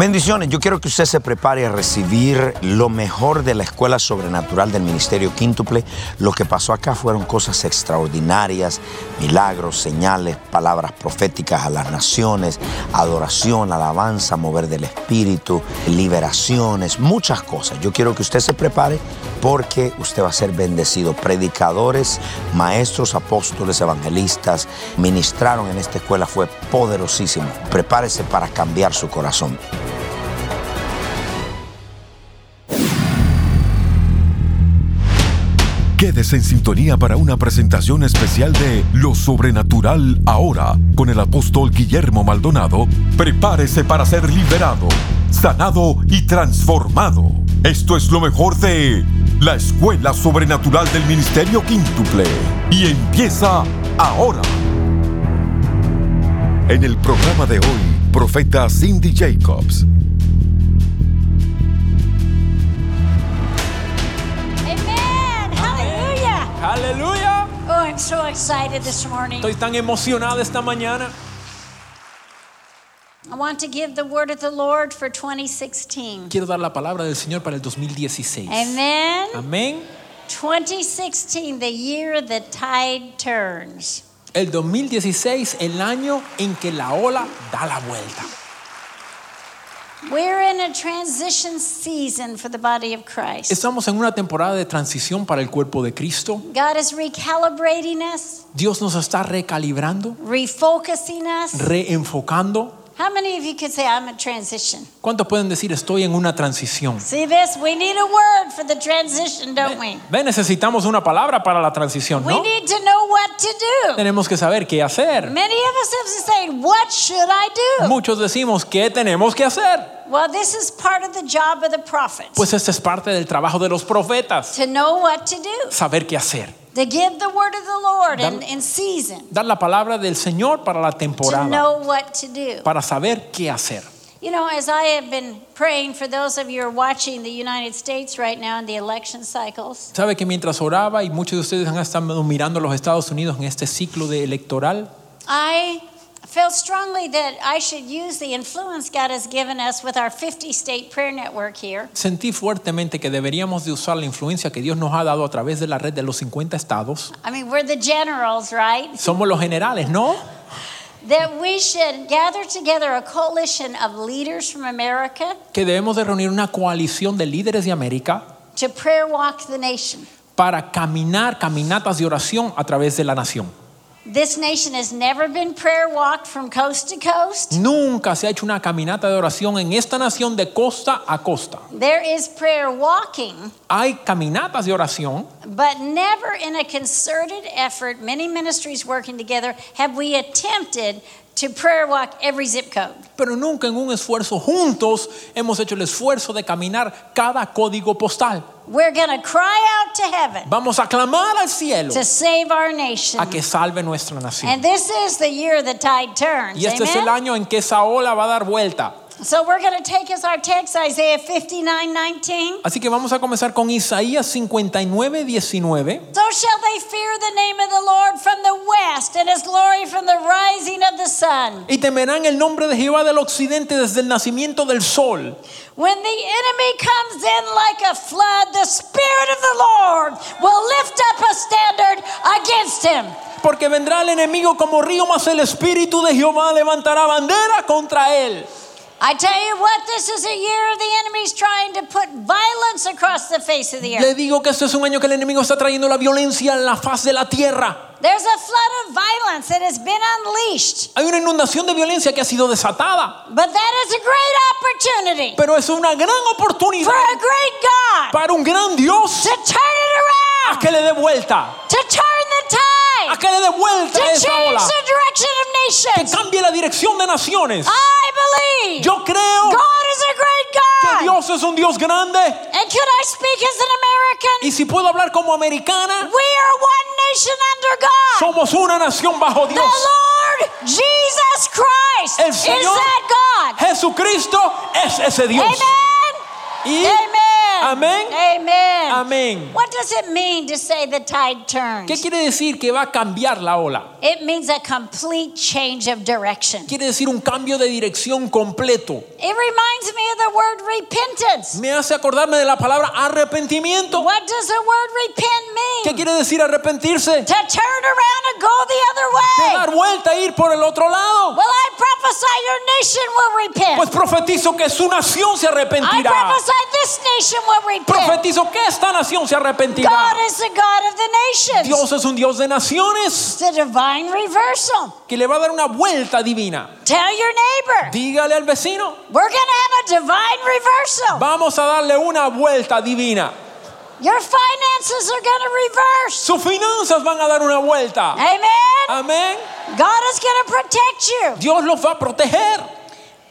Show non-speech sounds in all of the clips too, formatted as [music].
Bendiciones, yo quiero que usted se prepare a recibir lo mejor de la Escuela Sobrenatural del Ministerio Quíntuple. Lo que pasó acá fueron cosas extraordinarias, milagros, señales, palabras proféticas a las naciones, adoración, alabanza, mover del Espíritu, liberaciones, muchas cosas. Yo quiero que usted se prepare porque usted va a ser bendecido. Predicadores, maestros, apóstoles, evangelistas ministraron en esta escuela, fue poderosísimo. Prepárese para cambiar su corazón. Quédese en sintonía para una presentación especial de Lo Sobrenatural ahora con el apóstol Guillermo Maldonado. Prepárese para ser liberado, sanado y transformado. Esto es lo mejor de la Escuela Sobrenatural del Ministerio Quíntuple. Y empieza ahora. En el programa de hoy, profeta Cindy Jacobs. Aleluya. Oh, I'm so excited this morning. Estoy tan emocionada esta mañana. I want to give the word of the Lord for 2016. Quiero dar la palabra del Señor para el 2016. Amen. Amén. 2016, the year the tide turns. El 2016, el año en que la ola da la vuelta. We're in a transition season for the body of Christ. Estamos en una temporada de transición para el cuerpo de Cristo. God is recalibrating us, Dios nos está recalibrando, refocusing us. reenfocando. How many of you could say, I'm in transition? ¿Cuántos pueden decir estoy en una transición? See this? We need a word for the transition, don't we? Ve, necesitamos una palabra para la transición, We ¿no? need to know what to do. Tenemos que saber qué hacer. Many of us have to say, What should I do? Muchos decimos, ¿qué tenemos que hacer? Well, this is part of the job of the prophet Pues este es parte del trabajo de los profetas, to know what to do, saber qué hacer. To give the word of the Lord Dar- in season, Dar la palabra del Señor para la temporada. to know what to do. para saber qué hacer. You know, as I have been praying for those of you who are watching the United States right now in the election cycles, Sabe que mientras oraba y muchos de ustedes han estado mirando los Estados Unidos en este ciclo de electoral, I felt strongly that I should use the influence God has given us with our 50 state prayer network here sentí fuertemente que deberíamos de usar la influencia que Dios nos ha dado a través de la red de los 50 estados. I mean, we're the generals, right? Somos los generales, ¿no? That we should gather together a coalition of leaders from America Que debemos de reunir una coalición de líderes de América to prayer walk the nation. para caminar caminatas de oración a través de la nación. This nation has never been prayer walked from coast to coast. Nunca se ha hecho una caminata de oración en esta nación de costa a costa. There is prayer walking, Hay caminatas de oración, but never in a concerted effort, many ministries working together, have we attempted to prayer walk every zip code. pero nunca en un esfuerzo juntos hemos hecho el esfuerzo de caminar cada código postal. We're to cry out to heaven Vamos a clamar al cielo to save our nation. a que salve nuestra nación. And this is the year the tide turns. Y este es el año en que esa ola va a dar vuelta. So we're going to take as our text Isaiah 59 19. Así que vamos a comenzar con Isaías 59, 19. So shall they fear the name of the Lord from the west, and his glory from the rising of the sun. Y temerán el nombre de Jehová del occidente desde el nacimiento del sol. When the enemy comes in like a flood, the Spirit of the Lord will lift up a standard against him. Porque vendrá el enemigo como río, mas el espíritu de Jehová levantará bandera contra él. I tell you what, this is a year the enemy's trying to put violence across the face of the Le digo que este es un año que el enemigo está trayendo la violencia en la faz de la tierra. There's a flood of violence that has been unleashed. Hay una inundación de violencia que ha sido desatada. But that is a great opportunity Pero es una gran oportunidad for a great God para un gran Dios to turn it a around, que le dé vuelta, to turn a que le dé vuelta to a esa change ola, the direction of que nations. cambie la dirección de naciones. I believe Yo creo God is a great que God. Dios es un Dios grande And could I speak as an American? y si puedo hablar como americana, We are one nation under God. Somos una nación bajo The Dios. Lord Jesus Christ El is Señor that God. Jesucristo es ese Dios. Amen. Y Amen. Amén. Amen. Amén. What does it mean to say the tide turns? ¿Qué quiere decir que va a cambiar la ola? It means a complete change of direction. Quiere decir un cambio de dirección completo. It reminds me of the word repentance. Me hace acordarme de la palabra arrepentimiento. What does the word repent mean? ¿Qué quiere decir arrepentirse? To turn around and go the other De way. dar vuelta e ir por el otro lado. Well, I prophesy your nation will repent. Pues profetizo que su nación se arrepentirá. I prophesy this nation will repent. Profetizo que esta nación se arrepentirá. God is the God of the nations. Dios es un Dios de naciones It's a divine reversal. que le va a dar una vuelta divina. Tell your neighbor, Dígale al vecino, we're going to have a divine reversal. vamos a darle una vuelta divina. Your finances are going to reverse. Sus finanzas van a dar una vuelta. Amen. Amén. God is going to protect you. Dios los va a proteger.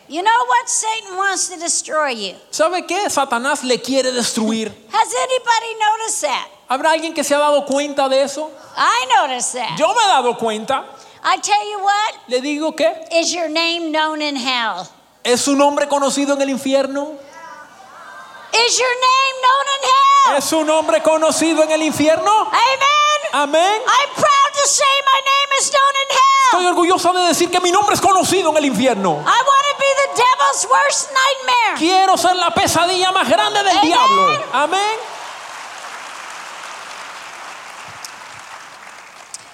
You know what? Satan wants to destroy you. ¿Sabe qué? Satanás le quiere destruir. Has anybody noticed that? ¿Habrá alguien que se ha dado cuenta de eso? I noticed that. Yo me he dado cuenta. I tell you what, Le digo que is your name known in hell? es su nombre conocido en el infierno. Is your name known in hell? ¿Es su nombre conocido en el infierno? Amen. Amén. I'm proud to say my name is known in Estoy hell. orgulloso de decir que mi nombre es conocido en el infierno. I want to be the devil's worst nightmare. Quiero ser la pesadilla más grande del Amen. diablo. Amén.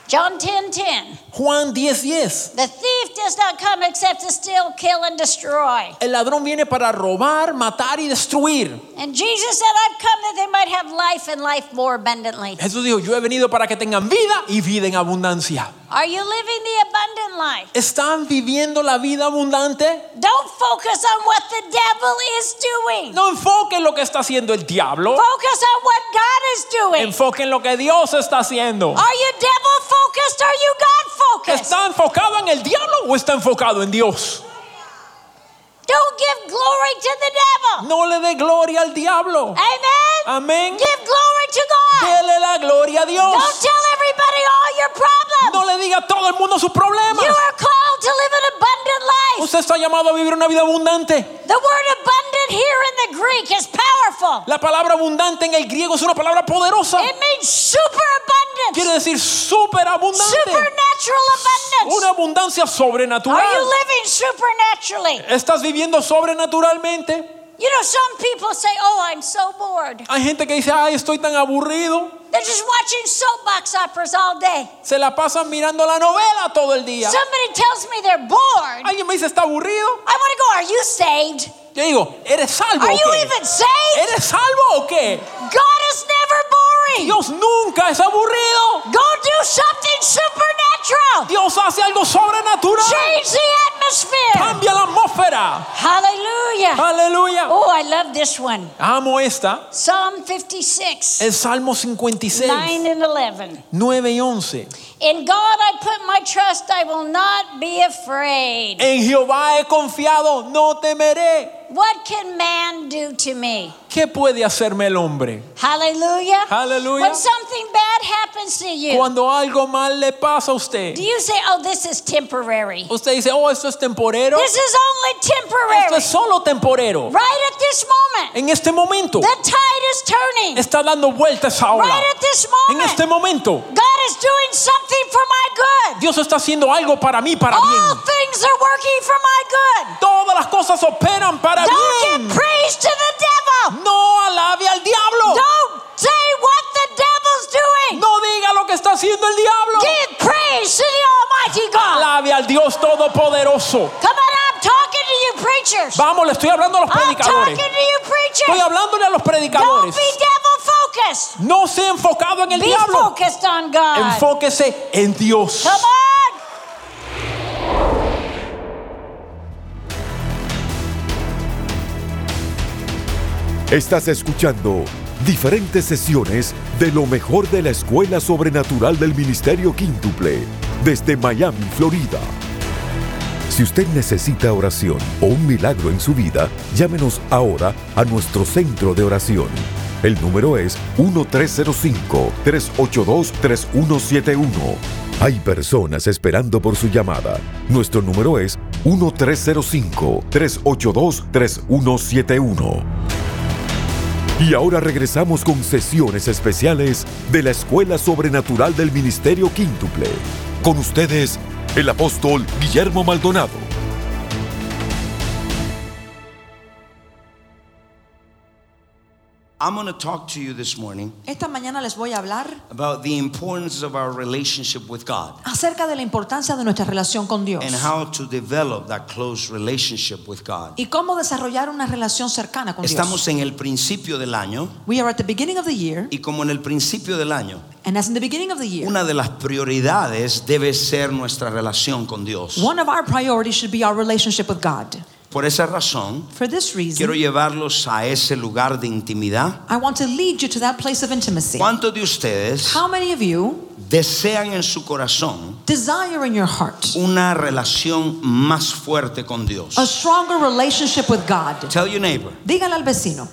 John 10 10. Juan 10:10. 10. The thief does not come except to steal, kill, and destroy. El ladrón viene para robar, matar y destruir. And Jesus said, I've come that they might have life and life more abundantly. Jesús dijo, yo he venido para que tengan vida y vida en abundancia. Are you living the abundant life? ¿Están viviendo la vida abundante? Don't focus on what the devil is doing. No enfoquen lo que está haciendo el diablo. Focus on what God is doing. Enfoquen lo que Dios está haciendo. Are you devil focused? Are you God focused? ¿Está enfocado en el diablo o está enfocado en Dios? Don't give glory to the devil. No le dé gloria al diablo. Amen. Amén. Give glory to God. Dele la gloria a Dios. Don't tell everybody all your problems. No le diga a todo el mundo sus problemas. You are called to live an abundant life. Usted está llamado a vivir una vida abundante. The word abundant here in the Greek is powerful. La palabra abundante en el griego es una palabra poderosa. It means super Quiere abundance, decir súper abundante. supernatural abundance. Una abundancia Are you sobrenatural. living supernaturally? ¿Estás viviendo sobrenaturalmente? You know, some people say, Oh, I'm so bored. Hay gente que dice, ay, estoy tan aburrido. They're just watching soapbox operas all day. Se la pasan mirando la novela todo el día. Somebody tells me they're bored. Alguien me dice, está aburrido. I want to go, Are you saved? Yo digo, ¿eres salvo Are o you qué? even saved? ¿Eres salvo o qué? God is never boring. Dios nunca es aburrido. Go do something supernatural. Dios hace algo sobrenatural. Change the atmosphere. Cambia la atmósfera. Hallelujah. Aleluya. Oh, I love this one. Amo esta. Psalm 56, El Salmo 56, 9 and 11. 9 y 11. In God I put my trust, I will not be afraid. En Jehová he confiado, no temeré. What can man do to me? ¿Qué puede hacerme el hombre? Hallelujah. Hallelujah. When something bad happens to you, Cuando algo mal le pasa a usted, do you say, oh, this is temporary? usted dice, oh, esto es temporero. This is only temporary. Esto es solo temporero. Right at this moment, En este momento the tide is turning. está dando vueltas ahora. Right at this moment. En este momento, God is doing something for my good. Dios está haciendo algo para mí, para All bien. things are working for my good. Todas las cosas operan para Don't give bien. praise to the devil. No alabe al diablo. Don't say what the devil's doing. No diga lo que está haciendo el diablo. Give praise to the Almighty God. Alabe al Dios Todopoderoso. Come on, I'm talking to you preachers. Vamos, le estoy hablando a los I'm predicadores. talking to you Estoy preachers. hablándole a los Don't predicadores. be devil focused. No se enfocado en el Be diablo. focused on God. Enfóquese en Dios. Come on. Estás escuchando diferentes sesiones de lo mejor de la Escuela Sobrenatural del Ministerio Quíntuple desde Miami, Florida. Si usted necesita oración o un milagro en su vida, llámenos ahora a nuestro centro de oración. El número es 1305-382-3171. Hay personas esperando por su llamada. Nuestro número es 1305-382-3171. Y ahora regresamos con sesiones especiales de la Escuela Sobrenatural del Ministerio Quíntuple. Con ustedes, el apóstol Guillermo Maldonado. I'm going to talk to you this morning Esta mañana les voy a hablar about the importance of our relationship with God acerca de la importancia de nuestra relación con Dios and how to develop that close relationship with God. y cómo desarrollar una relación cercana con Estamos Dios. en el principio del año We are at the beginning of the year, y como en el principio del año, and as in the beginning of the year, una de las prioridades debe ser nuestra relación con Dios. one of our priorities should be our relationship with God. Por esa razón, For this quiero reason, llevarlos a ese lugar de intimidad. I want to lead you to that place of intimacy. ¿Cuántos de ustedes How many of you desean en su corazón desire in your heart una relación más fuerte con Dios? a stronger relationship with God? Tell your neighbor, Dígale al vecino,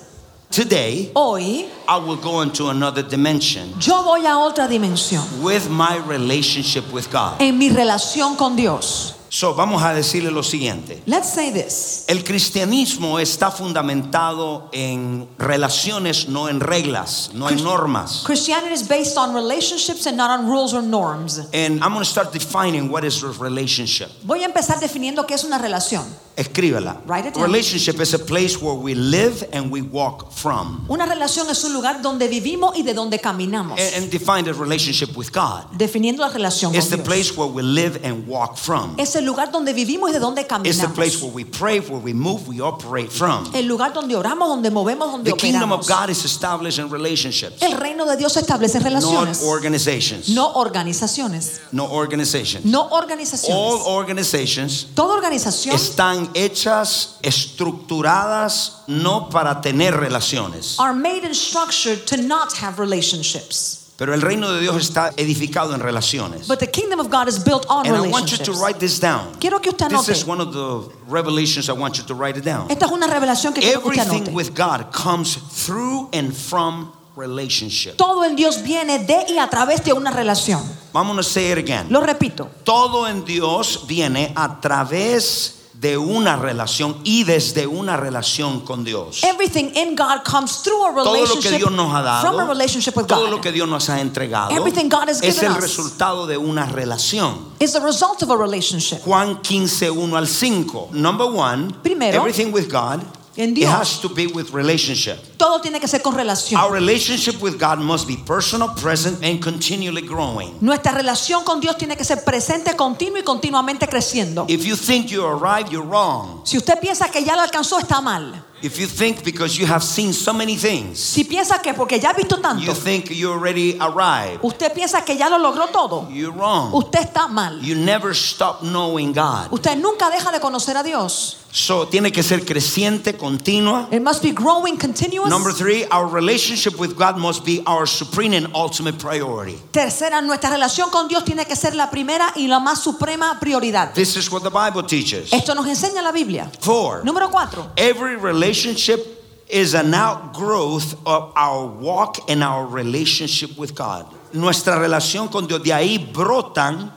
today hoy I will go into another dimension yo voy a otra dimensión with my relationship with God. en mi relación con Dios. So, vamos a decirle lo siguiente. Let's say this. El cristianismo está fundamentado en relaciones, no en reglas, no en normas. Christianity is based on relationships and not on rules or norms. And I'm going to start defining what is a relationship. Voy a empezar definiendo qué es una relación. Escríbela. Write it down. Relationship is a place where we live and we walk from. Una relación es un lugar donde vivimos y de donde caminamos. And, and define the relationship with God. Definiendo la relación It's con the Dios. place where we live and walk from. Es el lugar donde vivimos y de donde It's the place where we pray, where we move, we operate from. El lugar donde oramos, donde movemos, donde The kingdom of. God is established in relationships, El reino de Dios se establece en not relaciones, organizations. no organizaciones. No organizations. No All organizaciones. organizations Toda organización están hechas, estructuradas, no para tener relaciones. are made and structured to not have relationships. Pero el reino de Dios está edificado en relaciones. But the kingdom of God is built on And I want you to write this down. Quiero que usted This anote. is one of the revelations I want you to write it down. Esta es una revelación que quiero que usted Everything anote. with God comes through and from relationship. Todo en Dios viene de y a través de una relación. Vamos a say it again. Lo repito. Todo en Dios viene a través de una relación y desde una relación con Dios. Everything in God comes through a Todo lo que relationship Dios nos ha from a dado, relationship with todo God. lo que Dios nos ha entregado, Everything God has es given el us. resultado de una relación. Is the result of a relationship. Juan 15, 1 al 5. Number one, Primero, everything with God, en it has to be with relationship. Todo tiene que ser con relación. Our relationship with God must be personal, present, and continually growing. Nuestra relación con Dios tiene que ser presente, continuo y continuamente creciendo. If you think you arrived, you're wrong. Si usted piensa que ya lo alcanzó, está mal. If you think because you have seen so many things, Si piensa que porque ya ha visto tanto, you think you already arrived, usted piensa que ya lo logró todo, you're wrong. usted está mal. You never stop knowing God. Usted nunca deja de conocer a Dios. So tiene que ser creciente, continua. It must be growing continuous. Number three, our relationship with God must be our supreme and ultimate priority. Tercera, nuestra relación con Dios tiene que ser la primera y la más suprema prioridad. This is what the Bible teaches. Esto nos enseña la Biblia. Four, Número cuatro. every relationship is an outgrowth of our walk and our relationship with God. Nuestra relación con Dios, de ahí brotan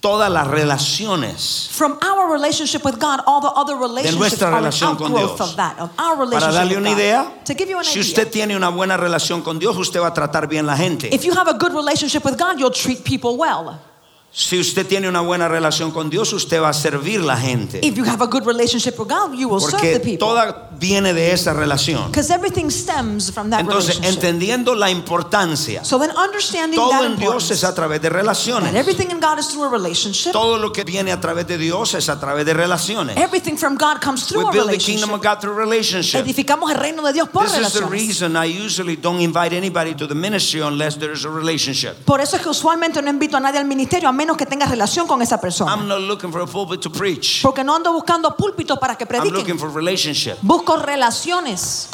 todas las relaciones. From our relationship with God, all the other relationships nuestra are an relación con Dios. of that, of our Para darle una God. idea, To give you an si idea, usted tiene una buena relación con Dios, usted va a tratar bien la gente. if you have a good relationship with God, you'll treat people well. Si usted tiene una buena relación con Dios, usted va a servir la gente. If you have a good relationship with God, you will serve the Porque people. toda viene de esa relación. Because everything stems from that Entonces, relationship. entendiendo la importancia, So then understanding todo that en Dios es a través de that relaciones. everything in God is through a relationship. Todo lo que viene a través de Dios es a través de relaciones. Everything from God comes through We a build the kingdom of relationship. God through relationship. Edificamos el reino de Dios por This is the relaciones. reason I usually don't invite anybody to the ministry unless there is a relationship. Por eso es que usualmente no invito a nadie al ministerio a menos que tenga relación con esa persona. I'm not looking for a pulpit to preach. Porque no ando buscando púlpitos para que I'm looking prediquen. for relationship. Busco relaciones.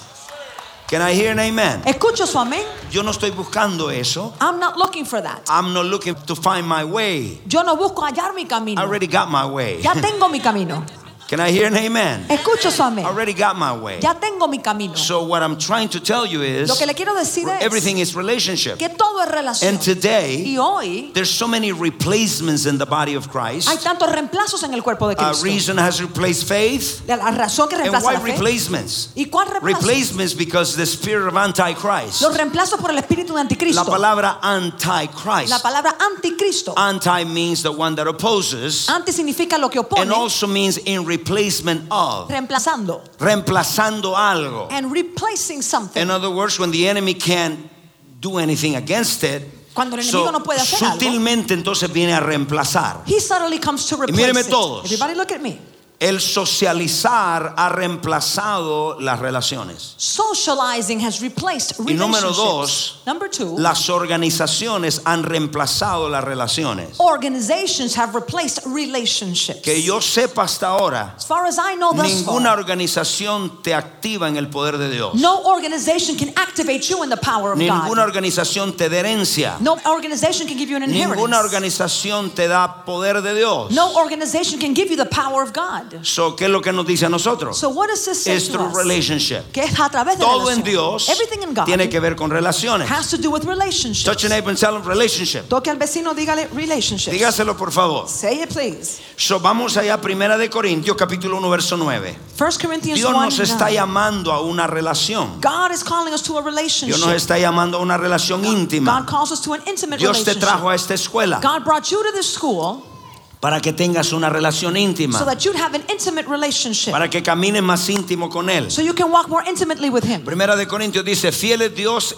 Can I hear an amen? Escucho su amén. Yo no estoy buscando eso. I'm not looking for that. I'm not looking to find my way. Yo no busco hallar mi I camino. already got my way. Ya tengo mi [laughs] camino. Can I hear an amen? Escucho su amén. I already got my way. Ya tengo mi camino. So what I'm trying to tell you is Lo que le quiero decir es everything is relationship. que todo es relación. And today Y hoy there's so many replacements in the body of Christ. hay tantos reemplazos en el cuerpo de Uh, Cristo. reason has replaced faith. La razón que And reemplaza why la fe. replacements? ¿Y cuál reemplazo? Replacements because the spirit of antichrist. Los reemplazos por el espíritu de La palabra antichrist. La palabra anticristo. Anti means the one that opposes Anti significa lo que opone, and also means in replacement of. reemplazando. Reemplazando algo. And replacing something. In other words, when the enemy can't do anything against it, Cuando el so enemigo no puede hacer algo. sutilmente entonces viene a reemplazar. He suddenly comes to replace míreme it. Everybody look at me. El socializar ha reemplazado las relaciones. Socializing has replaced Y número relationships. dos, Number two, Las organizaciones han reemplazado las relaciones. organizations have replaced relationships. Que yo sepa hasta ahora, as far as I know ninguna far, organización te activa en el poder de Dios. no organization can activate you in the power of Ninguna God. organización te da herencia. No organization can give you an inheritance. Ninguna organización te da poder de Dios. no organization can give you the power of God. So, ¿Qué es lo que nos dice a nosotros? So what does this say Es through relationship. Que es a través de Todo en. Dios Everything in God tiene que ver con relaciones. has to do with relationships. Touch your neighbor and tell him relationship. Toque al vecino, dígale relationships. Dígaselo por favor. Say it please. So, vamos allá, Primera de Corintios, capítulo 1, verso 9. 1 Corinthians Dios 1 nos está 9. llamando a una relación. God is calling us to a Dios relationship. nos está llamando a una relación God íntima. calls us to an intimate Dios te relationship. trajo a esta escuela God brought you to this school para que tengas una relación so íntima, that you'd have an intimate relationship. para que camines más íntimo con Él. So you can walk more intimately with Him. Primera de Corintios dice, fiel es Dios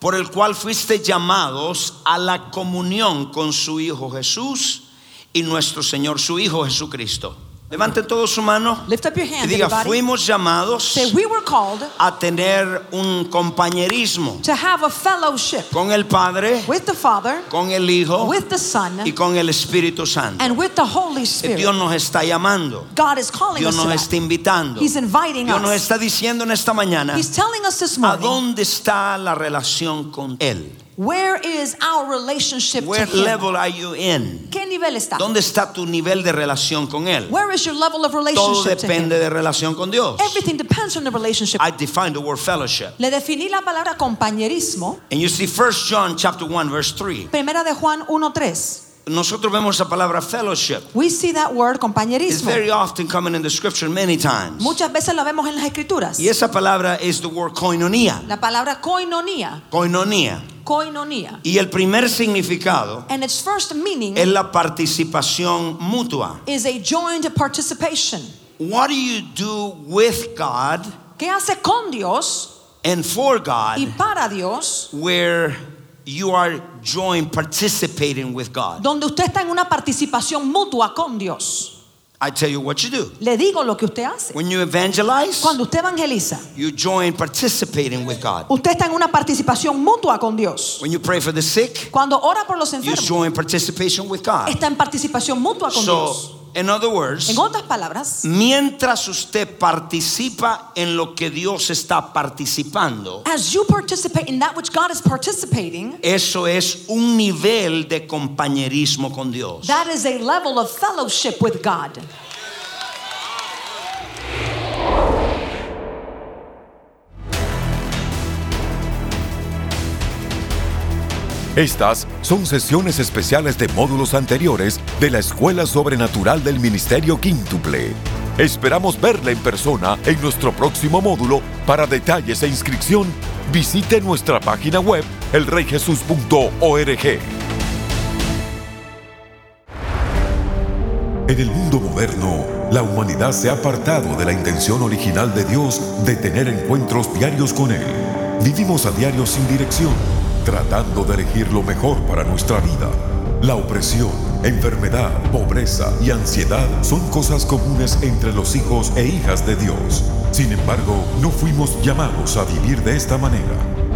por el cual fuiste llamados a la comunión con su Hijo Jesús y nuestro Señor, su Hijo Jesucristo. Levanten todos su mano Lift up your y diga, everybody. fuimos llamados Say, we were called a tener un compañerismo to have a fellowship con el Padre, with the Father, con el Hijo with the Son, y con el Espíritu Santo. and with the Holy Dios Spirit. nos está llamando, God is calling Dios us nos to está that. invitando. He's inviting Dios nos us. está diciendo en esta mañana, He's telling us this ¿a morning, dónde está la relación con Él? Where is our relationship Where to Him? level are you in? ¿Qué nivel está? ¿Dónde está tu nivel de relación con Él? Where is your level of Todo relationship to Him? depende de relación con Dios. Everything depends on the relationship. I define the word fellowship. Le definí la palabra compañerismo. And you see 1 John chapter 1 verse 3. Primera de Juan 1.3. Nosotros vemos la palabra fellowship. We see that word compañerismo. It's very often coming in the scripture many times. Muchas veces la vemos en las escrituras. Y esa palabra es the word koinonia. La palabra koinonia. Koinonia. Koinonia. Y el primer significado And its first meaning es la participación mutua. is a joint participation. What do you do with God ¿Qué hace con Dios and for God y para Dios? where you are joined participating with God? Donde usted está en una participación mutua con Dios. I tell you what you do. Le digo lo que usted hace. When you evangelize, Cuando usted evangeliza, you join participating with God. usted está en una participación mutua con Dios. When you pray for the sick, Cuando ora por los enfermos, you join participation with God. está en participación mutua con Dios. In other words, En otras palabras, mientras usted participa en lo que Dios está participando, as you participate in that which God is participating, eso es un nivel de compañerismo con Dios. that is a level of fellowship with God. Estas son sesiones especiales de módulos anteriores de la Escuela Sobrenatural del Ministerio Quíntuple. Esperamos verla en persona en nuestro próximo módulo. Para detalles e inscripción, visite nuestra página web elreyjesus.org. En el mundo moderno, la humanidad se ha apartado de la intención original de Dios de tener encuentros diarios con Él. Vivimos a diario sin dirección, tratando de elegir lo mejor para nuestra vida. La opresión, enfermedad, pobreza y ansiedad son cosas comunes entre los hijos e hijas de Dios. Sin embargo, no fuimos llamados a vivir de esta manera.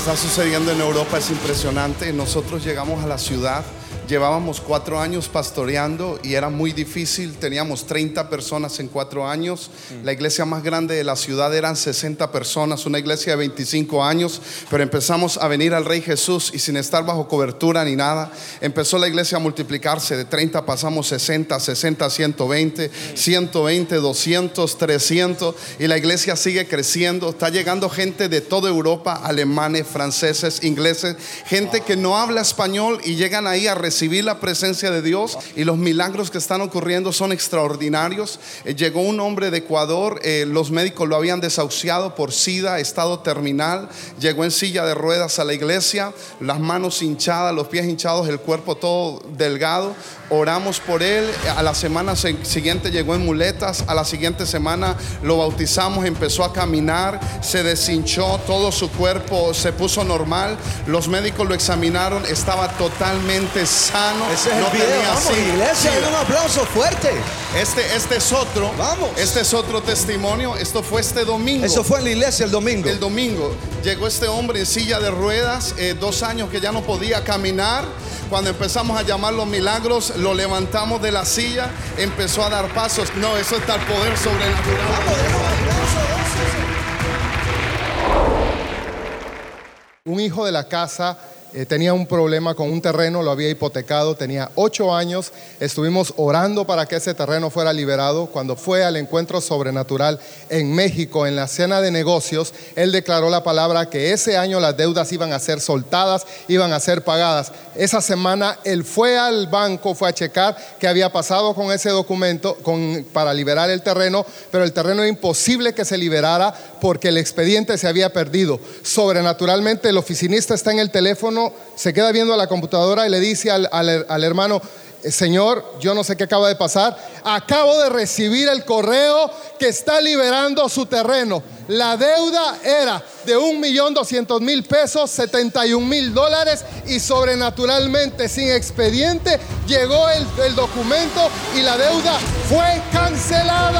Está sucediendo en Europa es impresionante. Nosotros llegamos a la ciudad, llevábamos cuatro años pastoreando y era muy difícil. Teníamos 30 personas en cuatro años. La iglesia más grande de la ciudad eran 60 personas, una iglesia de 25 años. Pero empezamos a venir al Rey Jesús y sin estar bajo cobertura ni nada, empezó la iglesia a multiplicarse. De 30 pasamos 60, 60, 120, 120, 200, 300 y la iglesia sigue creciendo. Está llegando gente de toda Europa, alemanes, franceses, ingleses, gente que no habla español y llegan ahí a recibir la presencia de Dios y los milagros que están ocurriendo son extraordinarios. Eh, llegó un hombre de Ecuador, eh, los médicos lo habían desahuciado por SIDA, estado terminal, llegó en silla de ruedas a la iglesia, las manos hinchadas, los pies hinchados, el cuerpo todo delgado. Oramos por él, a la semana se- siguiente llegó en muletas, a la siguiente semana lo bautizamos, empezó a caminar, se deshinchó, todo su cuerpo se puso normal, los médicos lo examinaron, estaba totalmente. Ese es el video, tenía vamos, SIDA. iglesia, SIDA. un aplauso fuerte. Este, este es otro. Vamos. Este es otro testimonio. Esto fue este domingo. Eso fue en la iglesia el domingo. El domingo llegó este hombre en silla de ruedas, eh, dos años que ya no podía caminar. Cuando empezamos a llamar los milagros, lo levantamos de la silla, empezó a dar pasos. No, eso está el poder sobrenatural. Un hijo de la casa eh, tenía un problema con un terreno, lo había hipotecado, tenía ocho años. Estuvimos orando para que ese terreno fuera liberado. Cuando fue al encuentro sobrenatural en México, en la cena de negocios, él declaró la palabra que ese año las deudas iban a ser soltadas, iban a ser pagadas. Esa semana él fue al banco, fue a checar qué había pasado con ese documento con- para liberar el terreno, pero el terreno era imposible que se liberara porque el expediente se había perdido. Sobrenaturalmente el oficinista está en el teléfono, se queda viendo a la computadora y le dice al, hermano, "Eh, Señor, yo no sé qué acaba de pasar, acabo de recibir el correo que está liberando su terreno. La deuda era de un millón doscientos mil pesos, 71 mil dólares y sobrenaturalmente sin expediente llegó el documento y la deuda fue cancelada.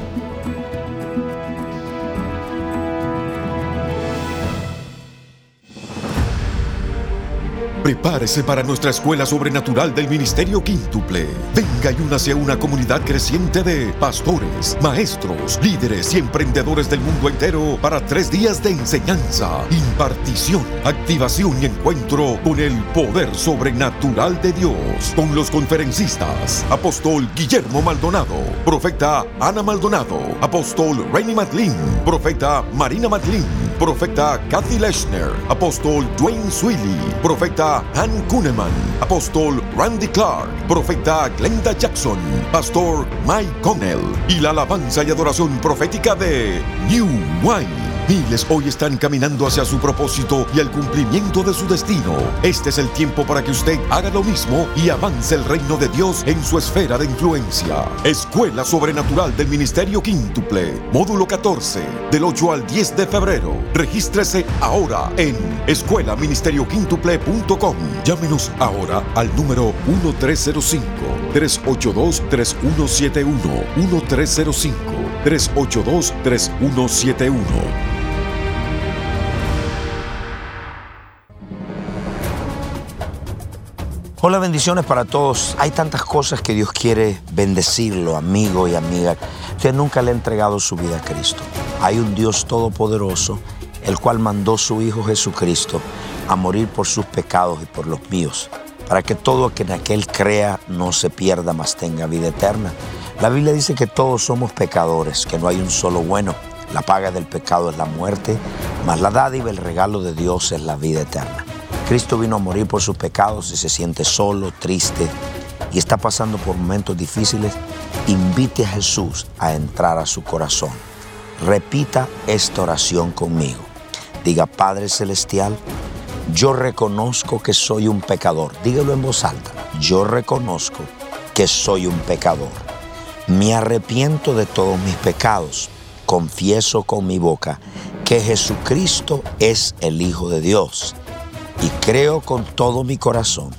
Prepárese para nuestra escuela sobrenatural del Ministerio Quíntuple. Venga y únase a una comunidad creciente de pastores, maestros, líderes y emprendedores del mundo entero para tres días de enseñanza, impartición, activación y encuentro con el poder sobrenatural de Dios. Con los conferencistas, apóstol Guillermo Maldonado, profeta Ana Maldonado, apóstol Rainy Matlin, profeta Marina Matlin, profeta Kathy Leshner, apóstol Dwayne Swilly, profeta Han Kuneman, apóstol Randy Clark, profeta Glenda Jackson, pastor Mike Connell. Y la alabanza y adoración profética de New Wine. Miles hoy están caminando hacia su propósito y al cumplimiento de su destino. Este es el tiempo para que usted haga lo mismo y avance el reino de Dios en su esfera de influencia. Escuela Sobrenatural del Ministerio Quíntuple, módulo 14, del 8 al 10 de febrero. Regístrese ahora en escuelaministerioquíntuple.com. Llámenos ahora al número 1305 382 Hola, bendiciones para todos. Hay tantas cosas que Dios quiere bendecirlo, amigo y amiga. Usted nunca le ha entregado su vida a Cristo. Hay un Dios todopoderoso, el cual mandó su Hijo Jesucristo a morir por sus pecados y por los míos, para que todo que en aquel crea no se pierda, mas tenga vida eterna. La Biblia dice que todos somos pecadores, que no hay un solo bueno. La paga del pecado es la muerte, mas la dádiva, el regalo de Dios es la vida eterna. Cristo vino a morir por sus pecados y se siente solo, triste y está pasando por momentos difíciles, invite a Jesús a entrar a su corazón. Repita esta oración conmigo. Diga, Padre Celestial, yo reconozco que soy un pecador. Dígalo en voz alta. Yo reconozco que soy un pecador. Me arrepiento de todos mis pecados. Confieso con mi boca que Jesucristo es el Hijo de Dios y creo con todo mi corazón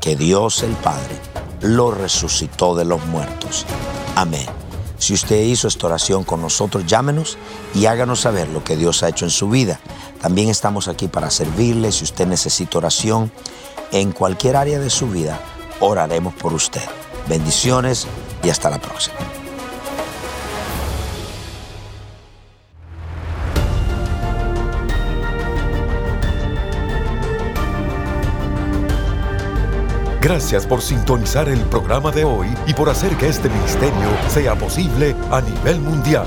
que Dios el Padre lo resucitó de los muertos. Amén. Si usted hizo esta oración con nosotros, llámenos y háganos saber lo que Dios ha hecho en su vida. También estamos aquí para servirle. Si usted necesita oración en cualquier área de su vida, oraremos por usted. Bendiciones y hasta la próxima. Gracias por sintonizar el programa de hoy y por hacer que este ministerio sea posible a nivel mundial.